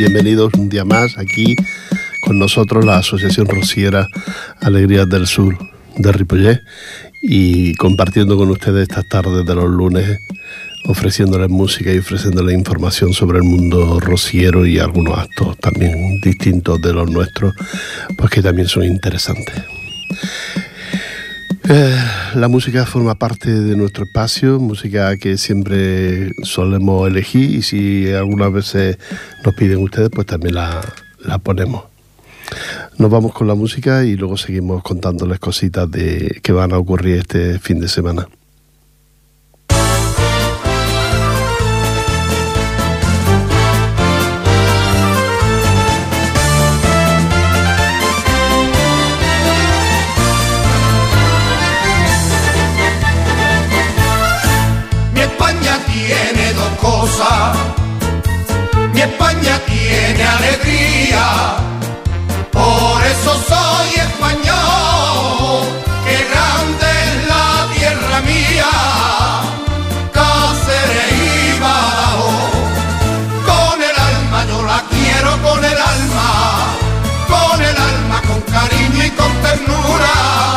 Bienvenidos un día más aquí con nosotros la Asociación Rociera Alegrías del Sur de Ripollet y compartiendo con ustedes estas tardes de los lunes, ofreciéndoles música y ofreciéndoles información sobre el mundo rociero y algunos actos también distintos de los nuestros, pues que también son interesantes. Eh, la música forma parte de nuestro espacio, música que siempre solemos elegir y si algunas veces nos piden ustedes, pues también la, la ponemos. Nos vamos con la música y luego seguimos contándoles cositas de que van a ocurrir este fin de semana. España tiene alegría. Por eso soy español. Qué grande es la tierra mía. Cáceres y Badajoz. Con el alma yo la quiero con el alma. Con el alma con cariño y con ternura.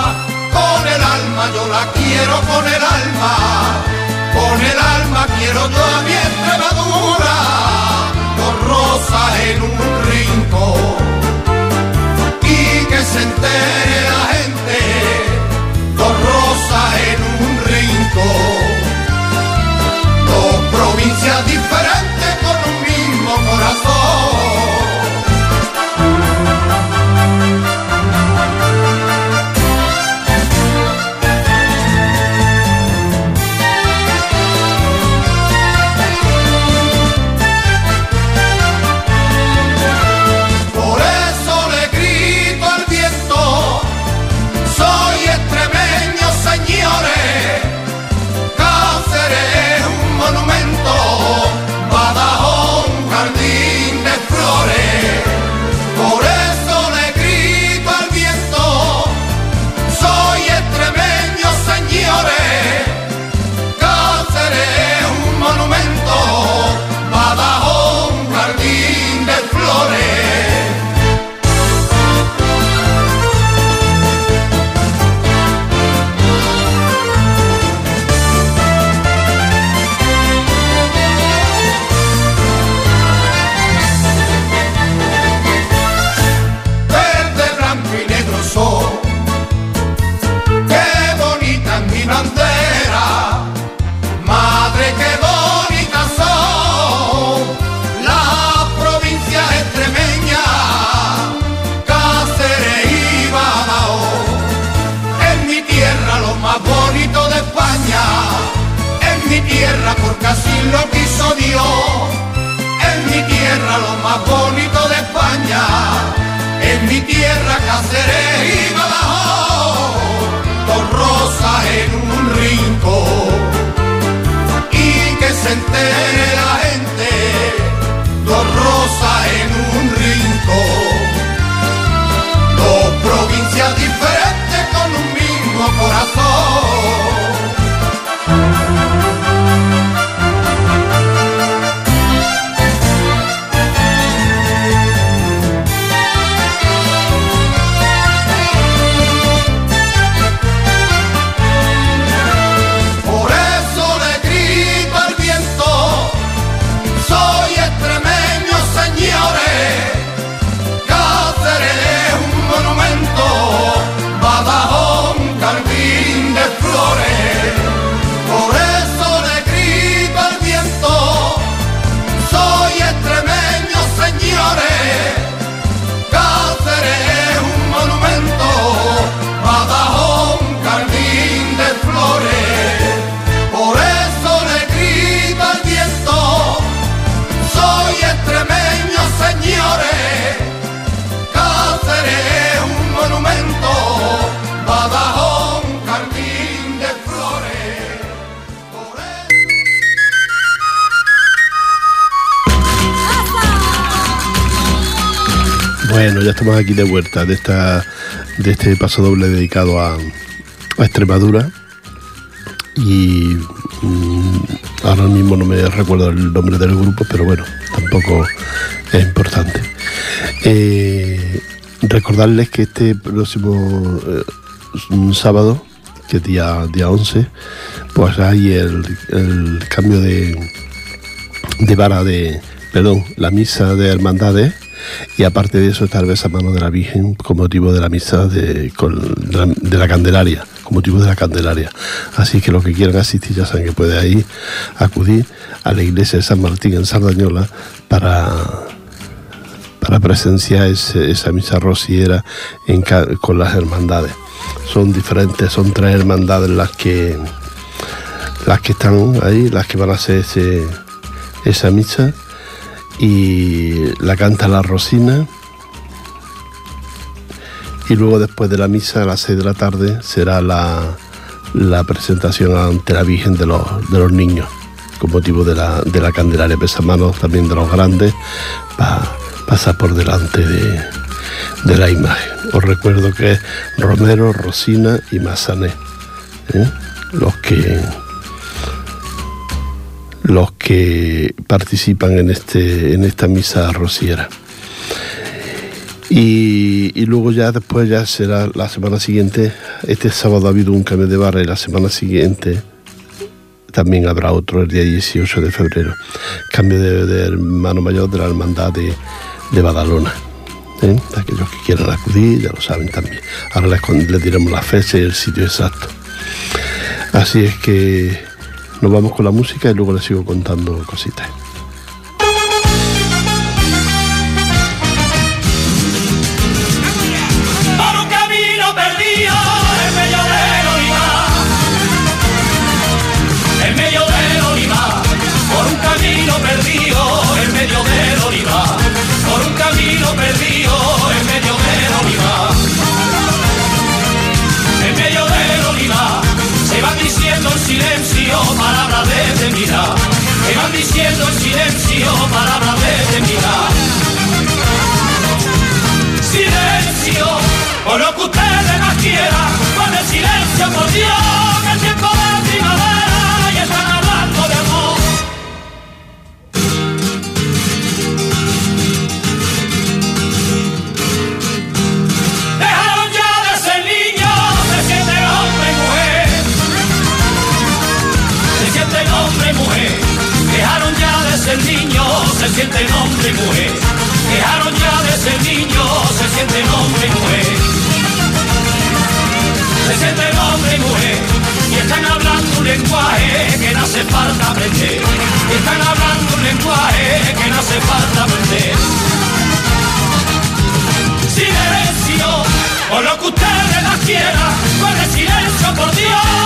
Porque así lo quiso Dios. En mi tierra lo más bonito de España, en mi tierra Cáceres y Badajoz, dos rosas en un rincón. Y que se entere la gente, dos rosas en un rincón. Dos provincias diferentes Bueno, ya estamos aquí de vuelta de esta de este paso doble dedicado a, a Extremadura y mm, ahora mismo no me recuerdo el nombre del grupo, pero bueno, tampoco es importante. Eh, recordarles que este próximo eh, sábado, que es día, día 11, pues hay el, cambio de, de vara de, perdón, la misa de hermandades y aparte de eso tal vez a mano de la Virgen con motivo de la misa de, la, Candelaria, con motivo de la Candelaria. Así que los que quieran asistir ya saben que puede ahí acudir a la iglesia de San Martín en Sardañola para, para presenciar esa misa rociera con las hermandades. Son diferentes, son tres hermandades las que las que están ahí, las que van a hacer esa misa y la canta la Rosina. Y luego después de la misa a las 6 de la tarde será la, presentación ante la Virgen de los, de los niños, con motivo de la, de la Candelaria manos también de los grandes, para pasar por delante de, de, la imagen. Os recuerdo que es Romero, Rosina y Mazané, ¿eh? los que los que participan en, este, en esta misa rociera. Y, luego ya después ya será la semana siguiente, este sábado ha habido un cambio de barra y la semana siguiente también habrá otro el día 18 de febrero. Cambio de, hermano mayor de la hermandad de, de Badalona. ¿eh? Aquellos que quieran acudir ya lo saben también. Ahora les, les diremos la fecha y el sitio exacto. Así es que nos vamos con la música y luego les sigo contando cositas. Diciendo en silencio palabras de mirar. Silencio, o lo que ustedes más quieran, con el silencio por Dios, ya de ser niños, se sienten hombre y mujer. Dejaron ya de ser niños, se sienten hombre y mujer. Se sienten hombre y mujer. Y están hablando un lenguaje que no hace falta aprender. Y están hablando un lenguaje que no hace falta aprender. Silencio, o lo que ustedes las quieran, con el silencio por Dios,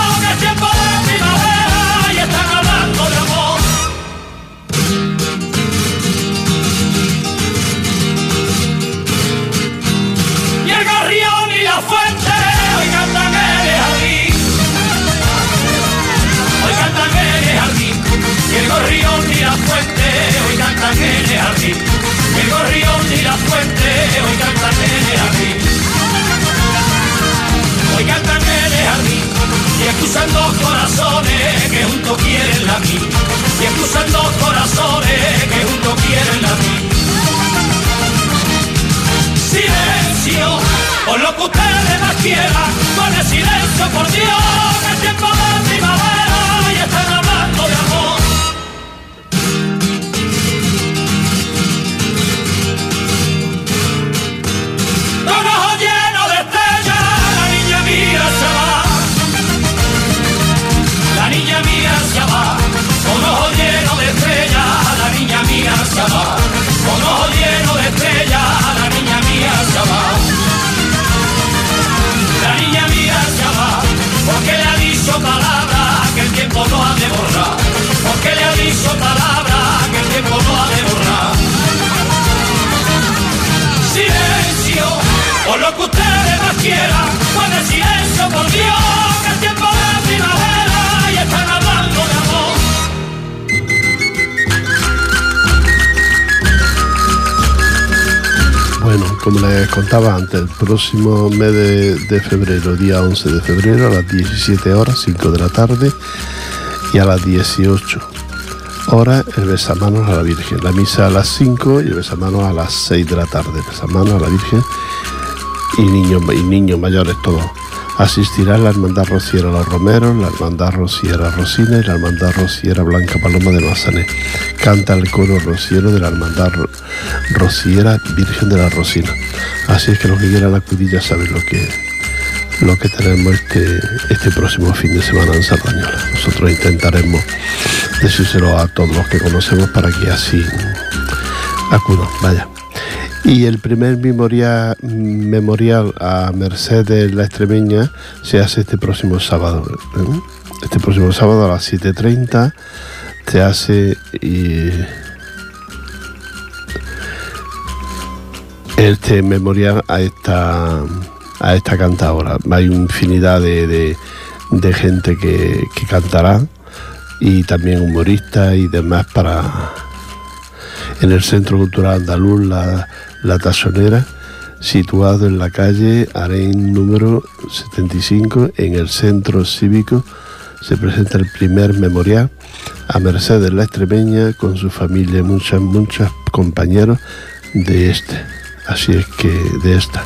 próximo mes de, de febrero, día 11 de febrero, a las 17 horas, 5 de la tarde, y a las 18 hora el besamanos a la Virgen. La misa a las 5 y el besamanos a las 6 de la tarde. Besamanos a la Virgen y niños, y niños mayores todos. Asistirá la Hermandad Rociera Los Romeros, la Hermandad Rociera Rosina y la Hermandad Rociera Blanca Paloma de Mazané. Canta el coro rociero de la Hermandad Rociera Virgen de la Rosina. Así es que los que quieran acudir ya saben lo que, lo que tenemos este, este próximo fin de semana en Sardañola. Nosotros intentaremos decírselo a todos los que conocemos para que así acudan. Vaya. Y el primer memorial, memorial a Mercedes la Extremeña se hace este próximo sábado. ¿eh? Este próximo sábado a las 7.30 se hace este memorial a esta, a esta cantadora. Hay infinidad de, gente que, que cantará y también humoristas y demás para en el Centro Cultural Andaluz la, la Tazonera, situado en la calle Arén número 75, en el centro cívico, se presenta el primer memorial a Mercedes la Extremeña con su familia, muchas, muchos compañeros de este. Así es que, de esta.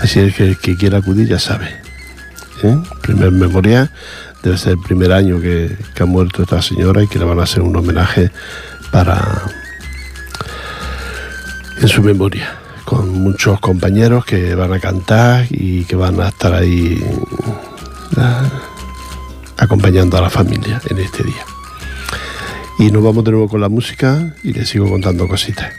Así es que el que quiera acudir ya sabe. ¿eh? Primer memorial, debe ser el primer año que, que ha muerto esta señora y que le van a hacer un homenaje para en su memoria, con muchos compañeros que van a cantar y que van a estar ahí acompañando a la familia en este día. Y nos vamos de nuevo con la música y les sigo contando cositas.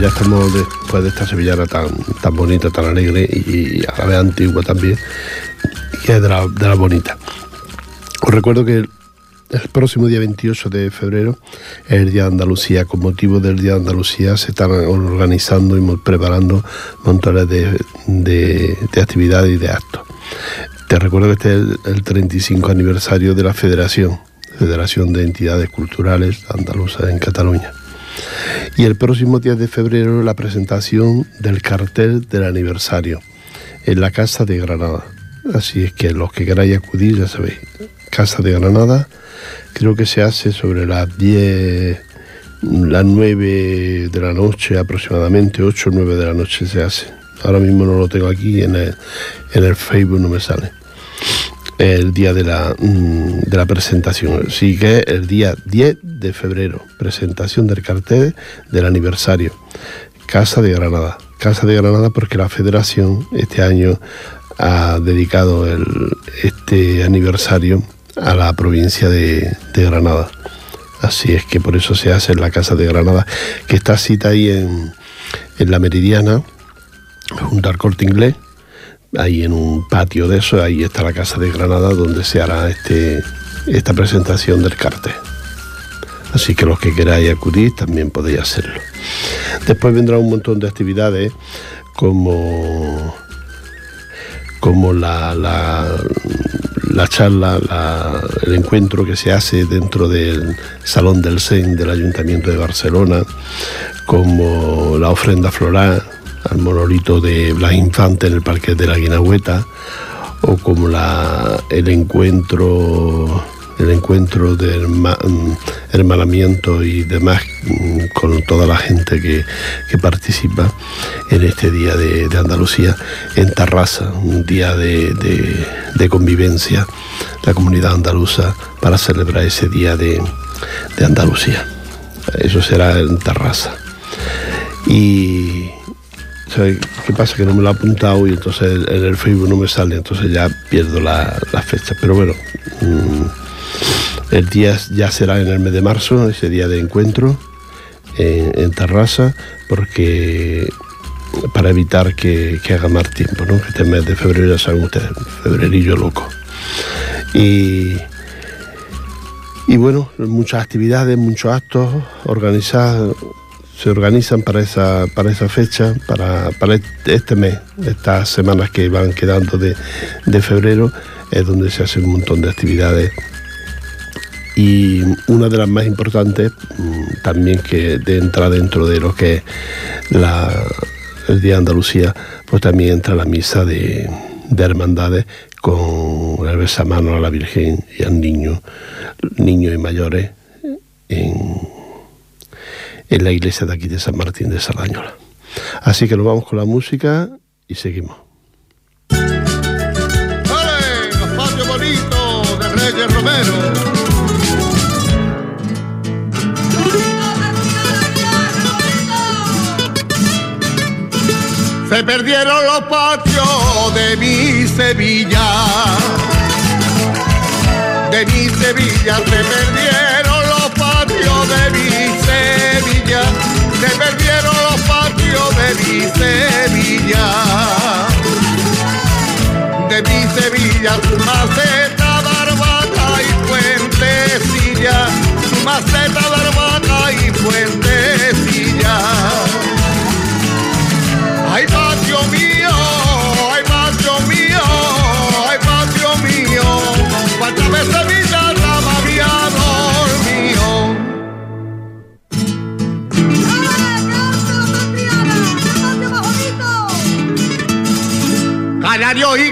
Ya estamos después de esta sevillana tan, tan bonita, tan alegre y a la vez antigua también, que es de la, de bonita. Os recuerdo que el próximo día 28 de febrero es el Día de Andalucía. Con motivo del Día de Andalucía se están organizando y preparando montones de, actividades y de actos. Te recuerdo que este es el, 35 aniversario de la Federación, Federación de Entidades Culturales Andaluzas en Cataluña. Y el próximo día de febrero la presentación del cartel del aniversario en la Casa de Granada. Así es que los que queráis acudir, ya sabéis, Casa de Granada, creo que se hace sobre las 10, las 9 de la noche aproximadamente, 8 o 9 de la noche se hace. Ahora mismo no lo tengo aquí, en el, en el Facebook no me sale. El día de la, mm, de la presentación. Sí que el día 10 de febrero, presentación del cartel del aniversario. Casa de Granada. Casa de Granada porque la federación este año ha dedicado el, este aniversario a la provincia de, Granada. Así es que por eso se hace en la Casa de Granada, que está cita ahí en, en la Meridiana, junto al corte inglés, ahí en un patio de eso, ahí está la Casa de Granada donde se hará este, esta presentación del cartel. Así que los que queráis acudir también podéis hacerlo. Después vendrá un montón de actividades como, como la, la charla, el encuentro que se hace dentro del Salón del Sen del Ayuntamiento de Barcelona, como la ofrenda floral al monolito de Blas Infante en el Parque de la Guinahueta, o como la, el encuentro el encuentro del mm, hermanamiento y demás con toda la gente que, participa en este día de, Andalucía en Tarrasa, un día de, de, convivencia, la comunidad andaluza para celebrar ese día de, Andalucía. Eso será en Tarrasa. Y ¿qué pasa? Que no me lo he apuntado y entonces en el Facebook no me sale, entonces ya pierdo la, fecha. Pero bueno, mm, el día ya será en el mes de marzo, ese día de encuentro en, Terraza, porque para evitar que, haga más tiempo, ¿no? Este mes de febrero ya saben ustedes, febrerillo loco. Y, y bueno, muchas actividades, muchos actos organizados se organizan para esa, para esa fecha, para, para este mes, estas semanas que van quedando de, de febrero, es donde se hacen un montón de actividades. Y una de las más importantes mm, también que entra dentro de lo que es el Día de Andalucía, pues también entra la misa de, hermandades con el besamano a la Virgen y al niño, niños y mayores en, en la iglesia de aquí de San Martín de Sardañola. Así que nos vamos con la música y seguimos. ¡Vale! Los bonitos de Reyes Romero. Se perdieron los patios de mi Sevilla. De mi Sevilla se perdieron Perdieron los patios de mi Sevilla. De mi Sevilla, su maceta, barbata y fuentecilla. Su maceta, Canario y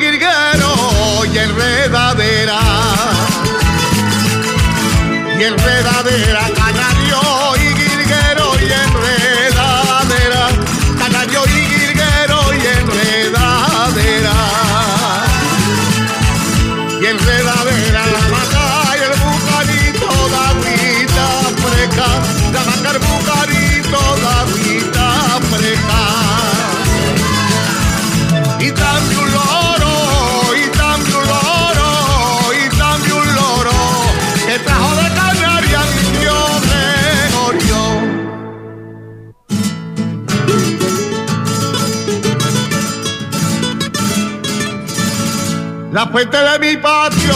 La fuente de mi patio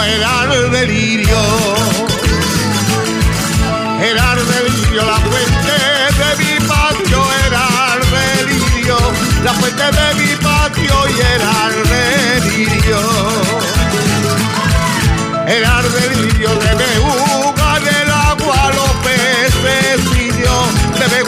era el delirio. Era el delirio, la fuente de mi patio era el delirio. La fuente de mi patio y era el delirio. Era el delirio de me jugar el agua los pececillos. De me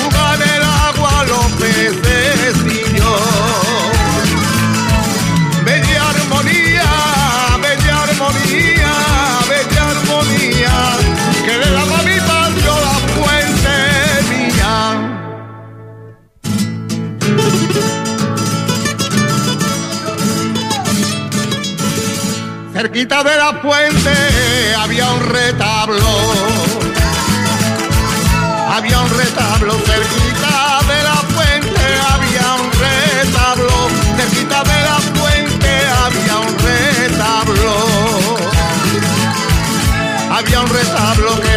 Cerquita de la fuente había un retablo, había un retablo cerquita de la fuente, había un retablo, cerquita de la fuente había un retablo. Había un retablo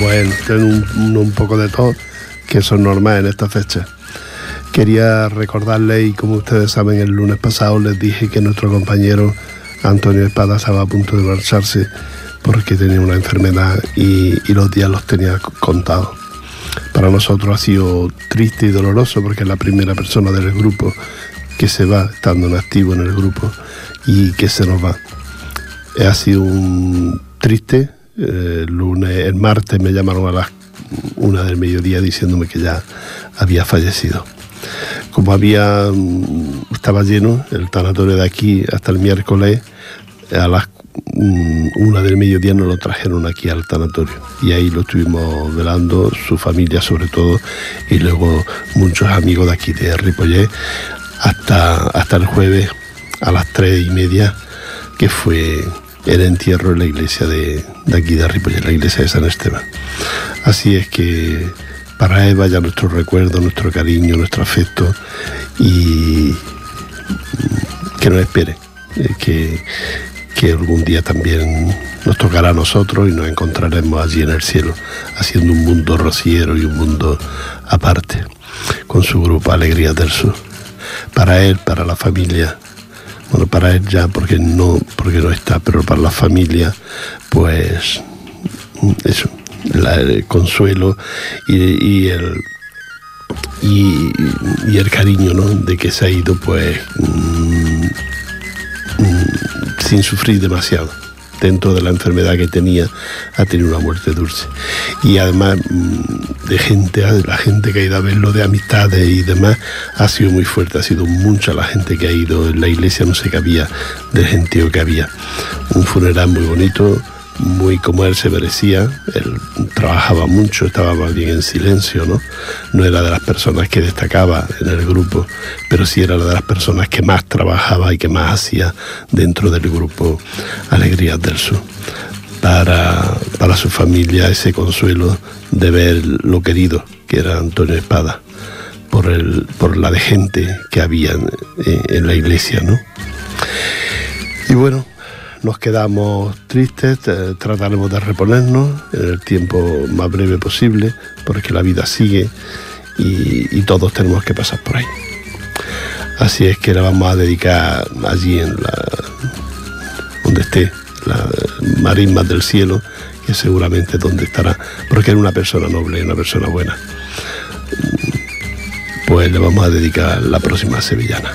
Bueno, tengo un, poco de todo, que eso es normal en esta fecha. Quería recordarles, y como ustedes saben, el lunes pasado les dije que nuestro compañero Antonio Espada estaba a punto de marcharse porque tenía una enfermedad y, y los días los tenía contados. Para nosotros ha sido triste y doloroso porque es la primera persona del grupo que se va estando en activo en el grupo y que se nos va. Ha sido un triste. Eh, el lunes, el martes me llamaron a las una del mediodía diciéndome que ya había fallecido. Como había mm, estaba lleno el tanatorio de aquí hasta el miércoles, a las mm, una del mediodía nos lo trajeron aquí al tanatorio y ahí lo estuvimos velando, su familia sobre todo, y luego muchos amigos de aquí de Ripollet hasta, hasta el jueves a las tres y media que fue el entierro en la iglesia de, aquí de Ripollet, la iglesia de San Esteban. Así es que para él vaya nuestro recuerdo, nuestro cariño, nuestro afecto y que nos espere, eh, que, que algún día también nos tocará a nosotros y nos encontraremos allí en el cielo, haciendo un mundo rociero y un mundo aparte, con su grupo Alegrías del Sur. Para él, para la familia, bueno, para él ya porque no, porque no está, pero para la familia, pues eso, la- el consuelo y, el y el cariño ¿no? de que se ha ido pues mm, mm, sin sufrir demasiado dentro de la enfermedad que tenía ha tenido una muerte dulce. Y además mm, de gente la gente que ha ido a verlo de amistades y demás ha sido muy fuerte. Ha sido mucha la gente que ha ido en la iglesia no sé qué había del gentío que había. Un funeral muy bonito muy como él se merecía, él trabajaba mucho, estaba más bien en silencio, ¿no? No era de las personas que destacaba en el grupo, pero sí era de las personas que más trabajaba y que más hacía dentro del grupo Alegrías del Sur. Para, para su familia ese consuelo de ver lo querido que era Antonio Espada, por, el, por la de gente que había en, en la iglesia, ¿no? Y bueno, nos quedamos tristes, eh, trataremos de reponernos en el tiempo más breve posible, porque la vida sigue y, todos tenemos que pasar por ahí. Así es que la vamos a dedicar allí en la donde esté la marismas del cielo, que seguramente es donde estará, porque era una persona noble, una persona buena. Pues le vamos a dedicar la próxima sevillana.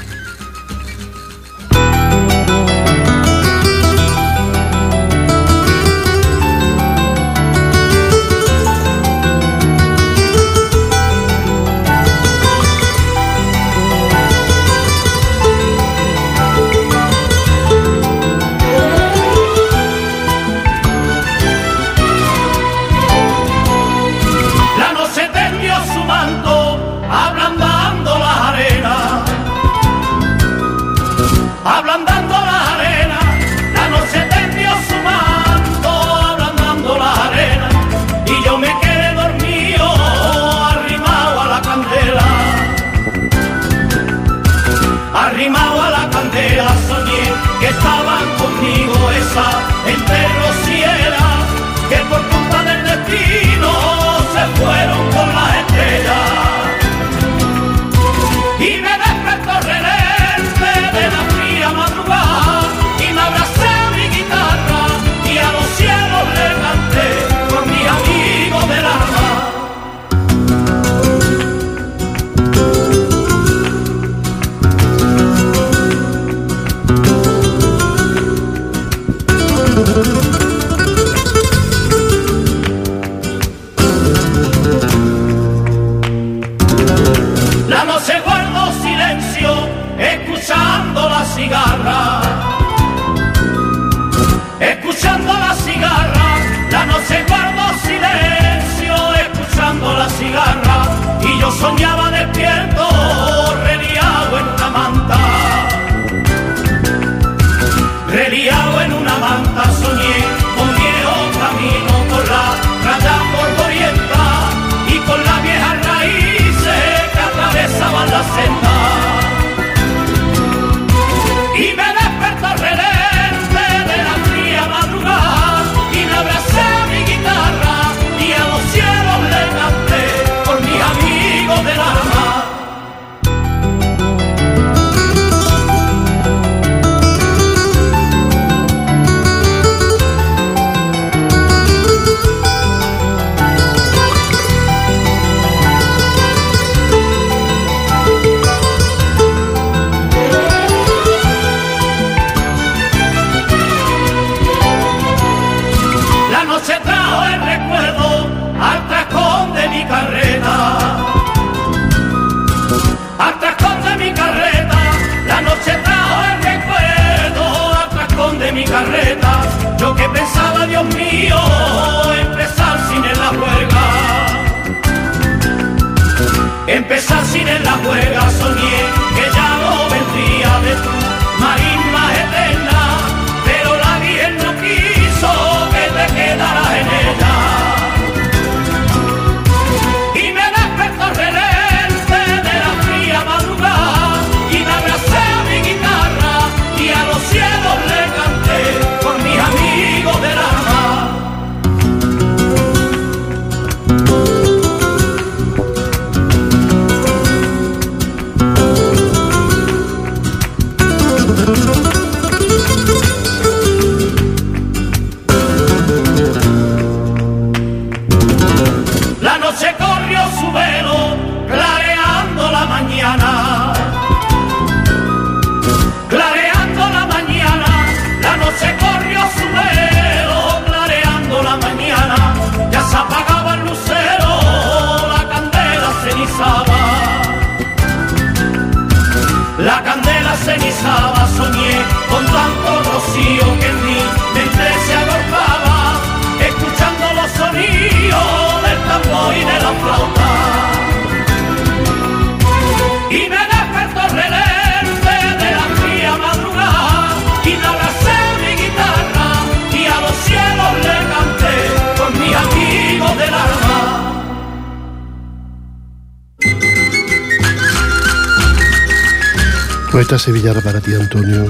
Esta sevillana para ti, Antonio,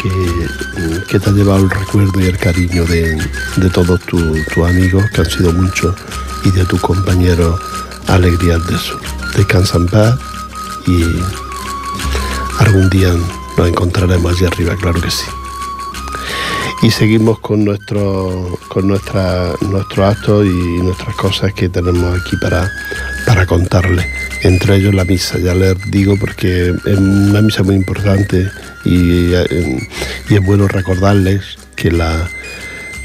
que, que te ha llevado el recuerdo y el cariño de, de todos tu- tus amigos, que han sido muchos, y de tus compañeros Alegrías del Sur. Descansa en paz y algún día nos encontraremos allí arriba, claro que sí. Y seguimos con nuestro, con nuestra, nuestros actos y nuestras cosas que tenemos aquí para, para contarles. Entre ellos la misa, ya les digo porque es una misa muy importante y, eh, y es bueno recordarles que la,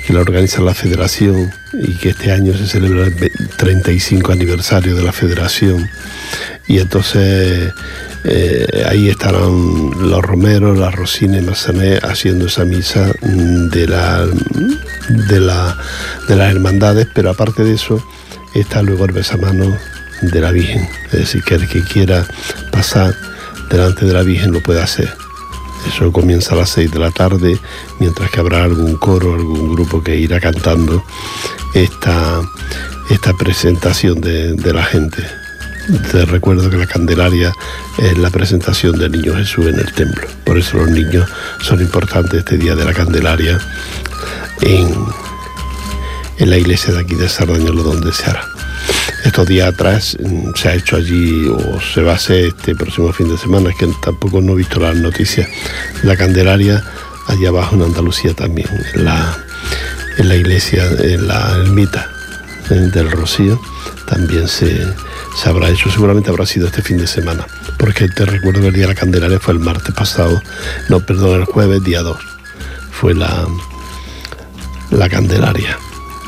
que la organiza la federación y que este año se celebra el ve- 35 aniversario de la federación. Y entonces eh, ahí estarán los romeros, las rosines, Massanet haciendo esa misa de, la, de, la, de las hermandades, pero aparte de eso está luego el besamano de la Virgen. Es decir, que el que quiera pasar delante de la Virgen lo puede hacer. Eso comienza a las 6 de la tarde, mientras que habrá algún coro, algún grupo que irá cantando esta, esta presentación de, la gente. Te recuerdo que la Candelaria es la presentación del Niño Jesús en el templo. Por eso los niños son importantes este día de la Candelaria en, en la iglesia de aquí de Sardañolo donde se hará. Estos días atrás mm, se ha hecho allí o se va a hacer este próximo fin de semana, es que tampoco no he visto las noticias. La Candelaria allá abajo en Andalucía también, en la, en la iglesia, en la ermita del Rocío, también se, se habrá hecho, seguramente habrá sido este fin de semana, porque te recuerdo que el día de la Candelaria fue el martes pasado, no, perdón, el jueves, día 2, fue la, la Candelaria.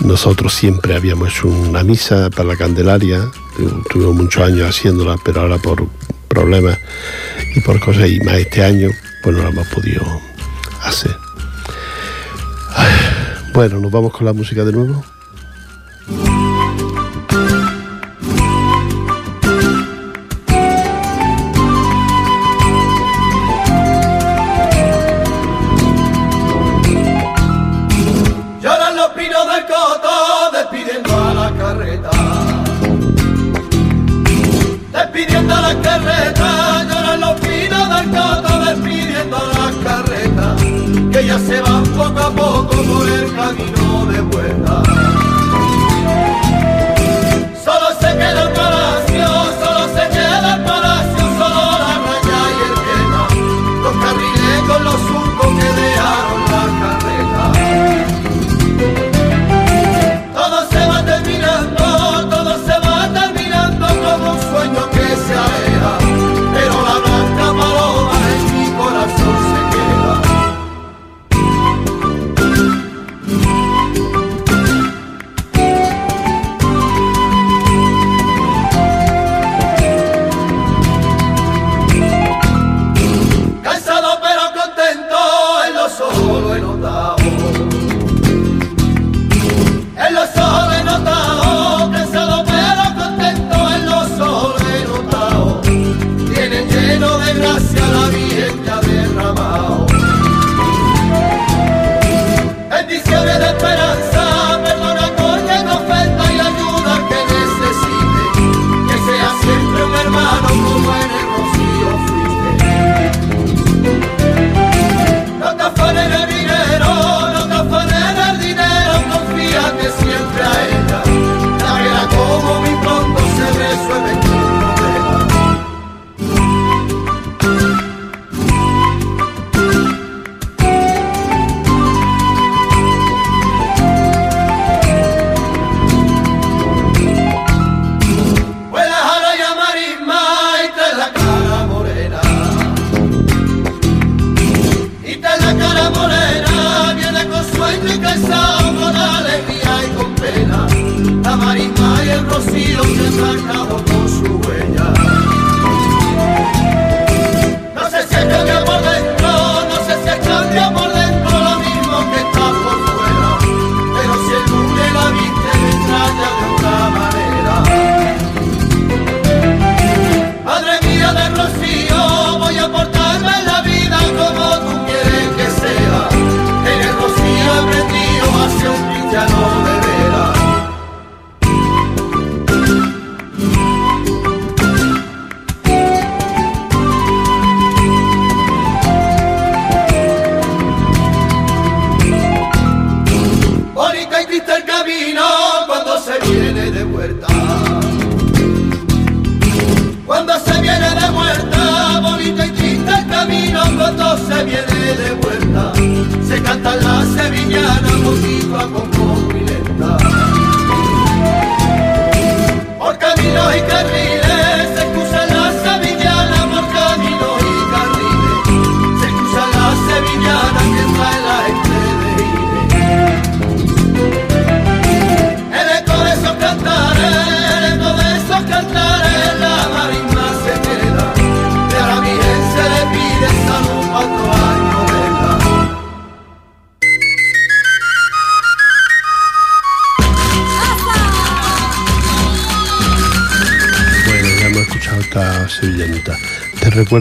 Nosotros siempre habíamos hecho una misa para la Candelaria, tu- tuvimos muchos años haciéndola, pero ahora por problemas y por cosas, y más este año, pues no la hemos podido hacer. Bueno, nos vamos con la música de nuevo. Camino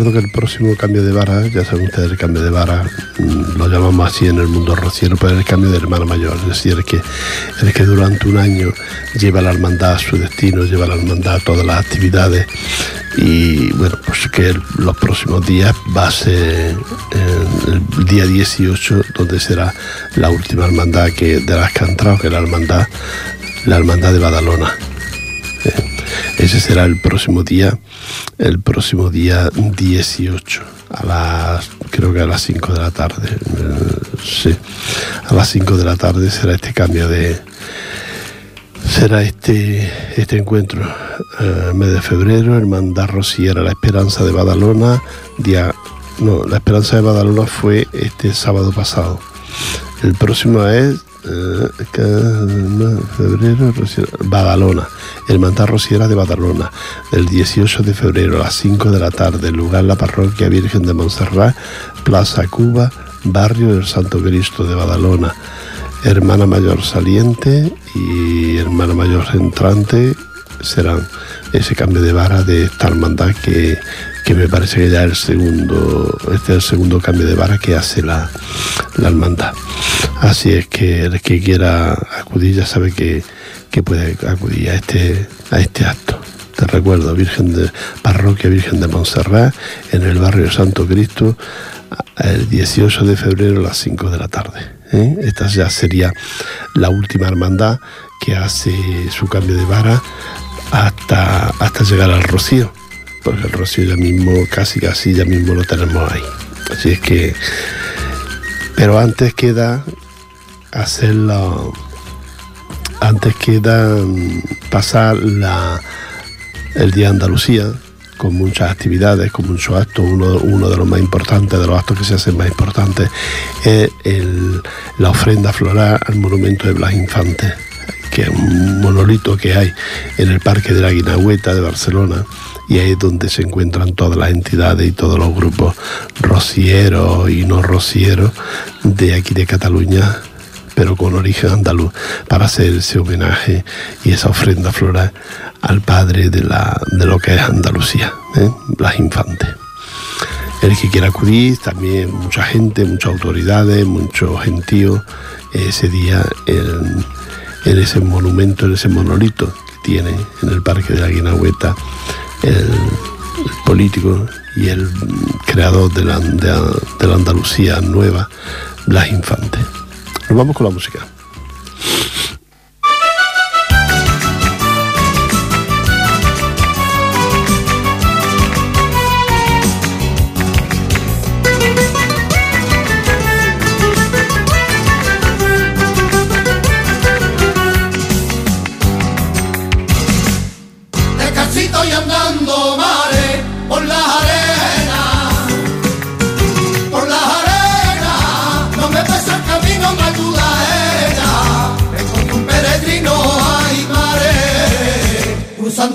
que el próximo cambio de vara, ya saben ustedes, el cambio de vara mm, lo llamamos así en el mundo rociero, pero es el cambio de hermana mayor, es decir, que, el que durante un año lleva la hermandad a su destino, lleva la hermandad a todas las actividades y bueno, pues que los próximos días va a ser eh, el día 18, donde será la última hermandad que, de las que ha entrado, que es la hermandad, la hermandad de Badalona. Ese será el próximo día, el próximo día 18, a las, creo que a las 5 de la tarde. eh, sí, a las 5 de la tarde será este cambio de, será este, este encuentro. eh, mes de febrero, Hermandad Rociera, La Esperanza de Badalona, día, no, La Esperanza de Badalona fue este sábado pasado. El próximo es febrero, Rociera, Badalona, Hermandad Rociera de Badalona, el 18 de febrero a las 5 de la tarde, lugar la Parroquia Virgen de Montserrat, Plaza Cuba, Barrio del Santo Cristo de Badalona. Hermana mayor saliente y hermana mayor entrante serán ese cambio de vara de esta hermandad que, que me parece que ya es el segundo, este es el segundo cambio de vara que hace la, la hermandad. Así es que el que quiera acudir ya sabe que, que puede acudir a este, a este acto. Te recuerdo, Virgen de Parroquia Virgen de Montserrat, en el barrio Santo Cristo, el 18 de febrero a las 5 de la tarde. ¿eh? Esta ya sería la última hermandad que hace su cambio de vara hasta, hasta llegar al Rocío, porque el Rocío ya mismo, casi casi ya mismo lo tenemos ahí. Así es que, pero antes queda hacerlo, antes queda mm, pasar la, el Día Andalucía con muchas actividades, con muchos actos. Uno, uno de los más importantes, de los actos que se hacen más importantes, es la ofrenda floral al monumento de Blas Infante, que es un monolito que hay en el Parque de la Guinagüeta de Barcelona. Y ahí es donde se encuentran todas las entidades y todos los grupos rocieros y no rocieros de aquí de Cataluña pero con origen andaluz, para hacer ese homenaje y esa ofrenda floral al padre de, la, de lo que es Andalucía, ¿eh? Blas Infante. El que quiera acudir, también mucha gente, muchas autoridades, muchos gentíos, ese día en, en ese monumento, en ese monolito que tiene en el Parque de la Guinagüeta el, político y el creador de la, de de la Andalucía nueva, Blas Infante. Nos vamos con la música. El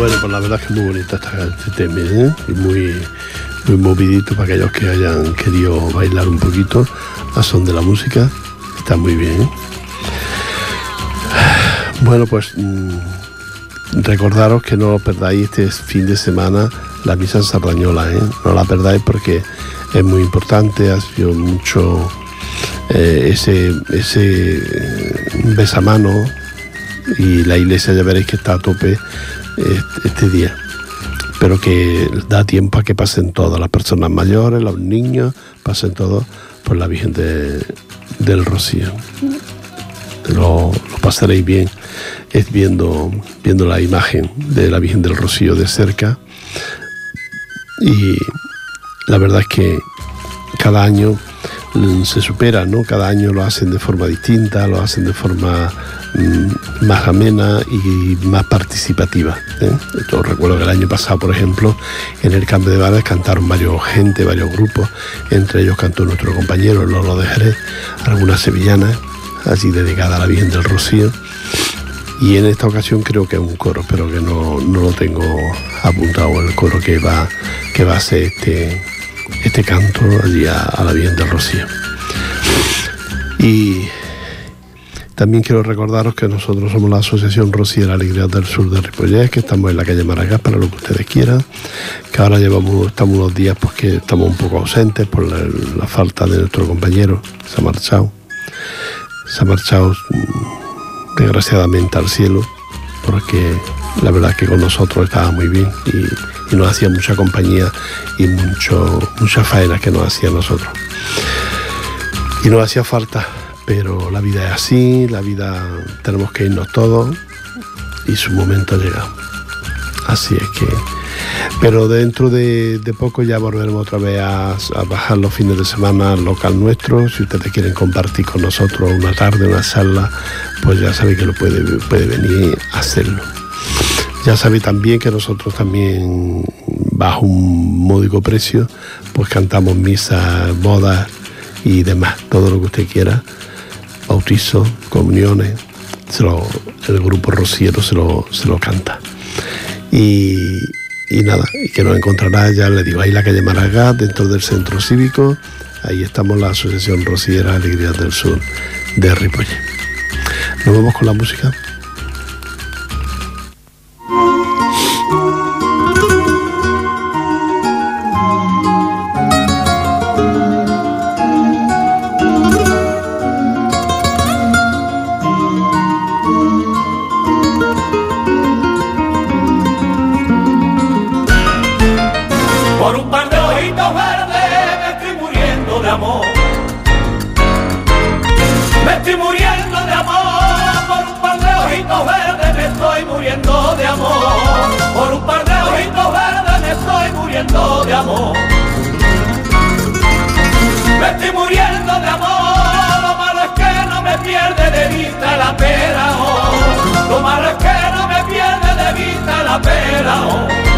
Bueno, pues la verdad es que es muy bonita este tema, ¿eh? Y muy, muy movidito para aquellos que hayan querido bailar un poquito a son de la música. Está muy bien. ¿eh? Bueno, pues mm, recordaros que no perdáis este fin de semana la misa en Sardañola, ¿eh? No la perdáis porque es muy importante, ha sido mucho eh, ese, eh, besamano y la iglesia ya veréis que está a tope este, día. Pero que da tiempo a que pasen todas las personas mayores, los niños, pasen todos por la Virgen de- del Rocío. Lo, lo pasaréis bien es viendo, viendo la imagen de la Virgen del Rocío de cerca. Y la verdad es que cada año se supera, ¿no? Cada año lo hacen de forma distinta, lo hacen de forma mm, más amena y más participativa. ¿eh? Recuerdo que el año pasado, por ejemplo, en el Campo de Balas cantaron varios gente, varios grupos, entre ellos cantó nuestro compañero Lolo de Jerez, algunas sevillanas, así dedicada a la Virgen del Rocío. Y en esta ocasión creo que es un coro, pero que no, no lo tengo apuntado el coro que va, que va a ser este, este canto allí a, la Virgen del Rocío. Y también quiero recordaros que nosotros somos la Asociación Rocío de la Alegría del Sur de Ripollés, que estamos en la calle Maragás para lo que ustedes quieran, que ahora llevamos, estamos unos días pues que estamos un poco ausentes por la, la falta de nuestro compañero, se ha marchado. Se ha marchado mm, desgraciadamente al cielo, porque la verdad es que con nosotros estaba muy bien y, y nos hacía mucha compañía y mucho, mucha faena que nos hacía a nosotros. Y nos hacía falta, pero la vida es así, la vida tenemos que irnos todos y su momento llega. Así es que... Pero dentro de, poco ya volveremos otra vez a, bajar los fines de semana al local nuestro. Si ustedes quieren compartir con nosotros una tarde, una charla, pues ya saben que lo puede, puede venir a hacerlo. Ya sabe también que nosotros también, bajo un módico precio, pues cantamos misas, bodas y demás, todo lo que usted quiera, bautizos, comuniones, el grupo rociero se lo, se lo canta. Y, y nada, y que nos encontrará ya, le digo, ahí la calle Maragá, dentro del centro cívico, ahí estamos la Asociación Rociera Alegrías del Sur de Ripollet. Nos vamos con la música. 啊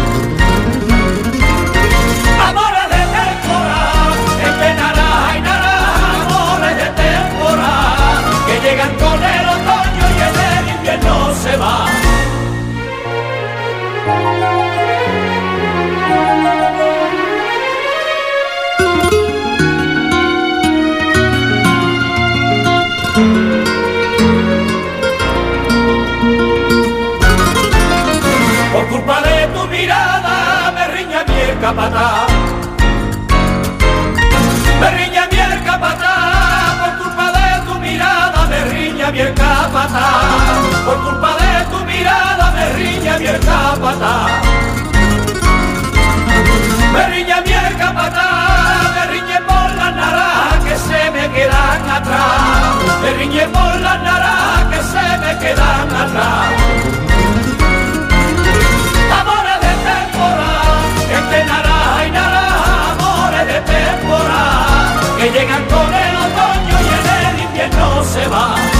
Me riña mi el capataz, por culpa de tu mirada, me riña mi el capataz. Por culpa de tu mirada, me riña mi el capataz. Me riña bien el capataz, me riñe por la naranjas que se me quedan atrás. Me riñe por la naranjas que se me quedan atrás. Amores de temporada, que te temporada que llegan con el otoño y en el invierno se va.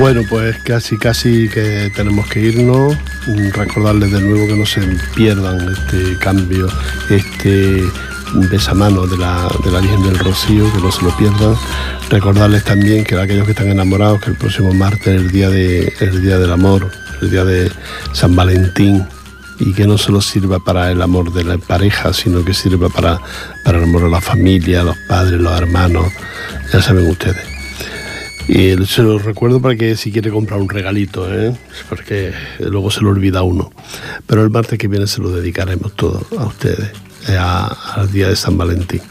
Bueno, pues casi casi que tenemos que irnos. Recordarles de nuevo que no se pierdan este cambio, este besamano de la, de la Virgen del Rocío, que no se lo pierdan. Recordarles también que aquellos que están enamorados, que el próximo martes es el día, de, el día del amor, el día de San Valentín, y que no solo sirva para el amor de la pareja, sino que sirva para, para el amor de la familia, los padres, los hermanos, ya saben ustedes. Y se lo recuerdo para que si quiere comprar un regalito, ¿eh? porque luego se lo olvida uno. Pero el martes que viene se lo dedicaremos todo a ustedes, eh, al día de San Valentín.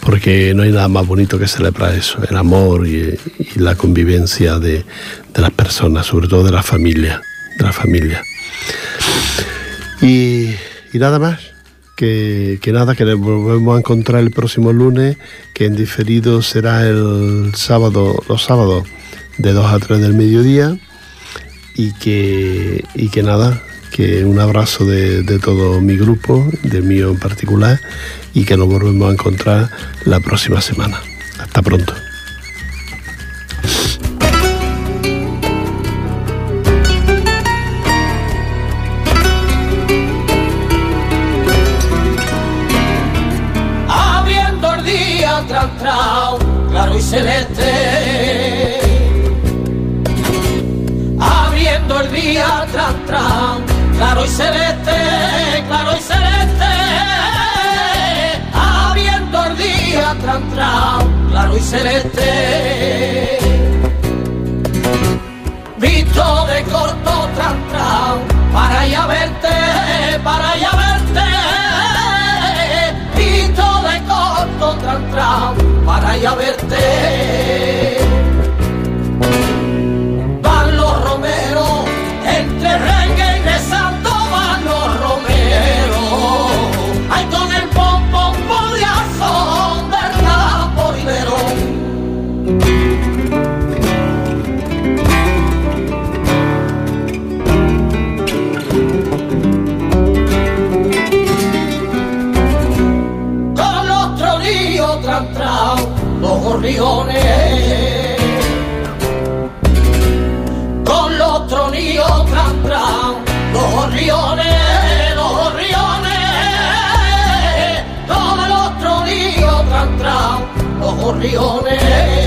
Porque no hay nada más bonito que celebrar eso, el amor y, la convivencia de, de, las personas, sobre todo de la familia, de la familia. Y, y nada más. Que, nada, que nos volvemos a encontrar el próximo lunes, que en diferido será el sábado, los sábados de 2 a 3 del mediodía. Y que, y que nada, que un abrazo de, de todo mi grupo, de mío en particular, y que nos volvemos a encontrar la próxima semana. Hasta pronto. Claro y celeste. Visto de corto tras, para ya verte, para ya verte. Visto de corto tras, para ya verte. Gorriones. Con los tronillos tras, los gorriones, los gorriones. Con los tronillos tras, los gorriones.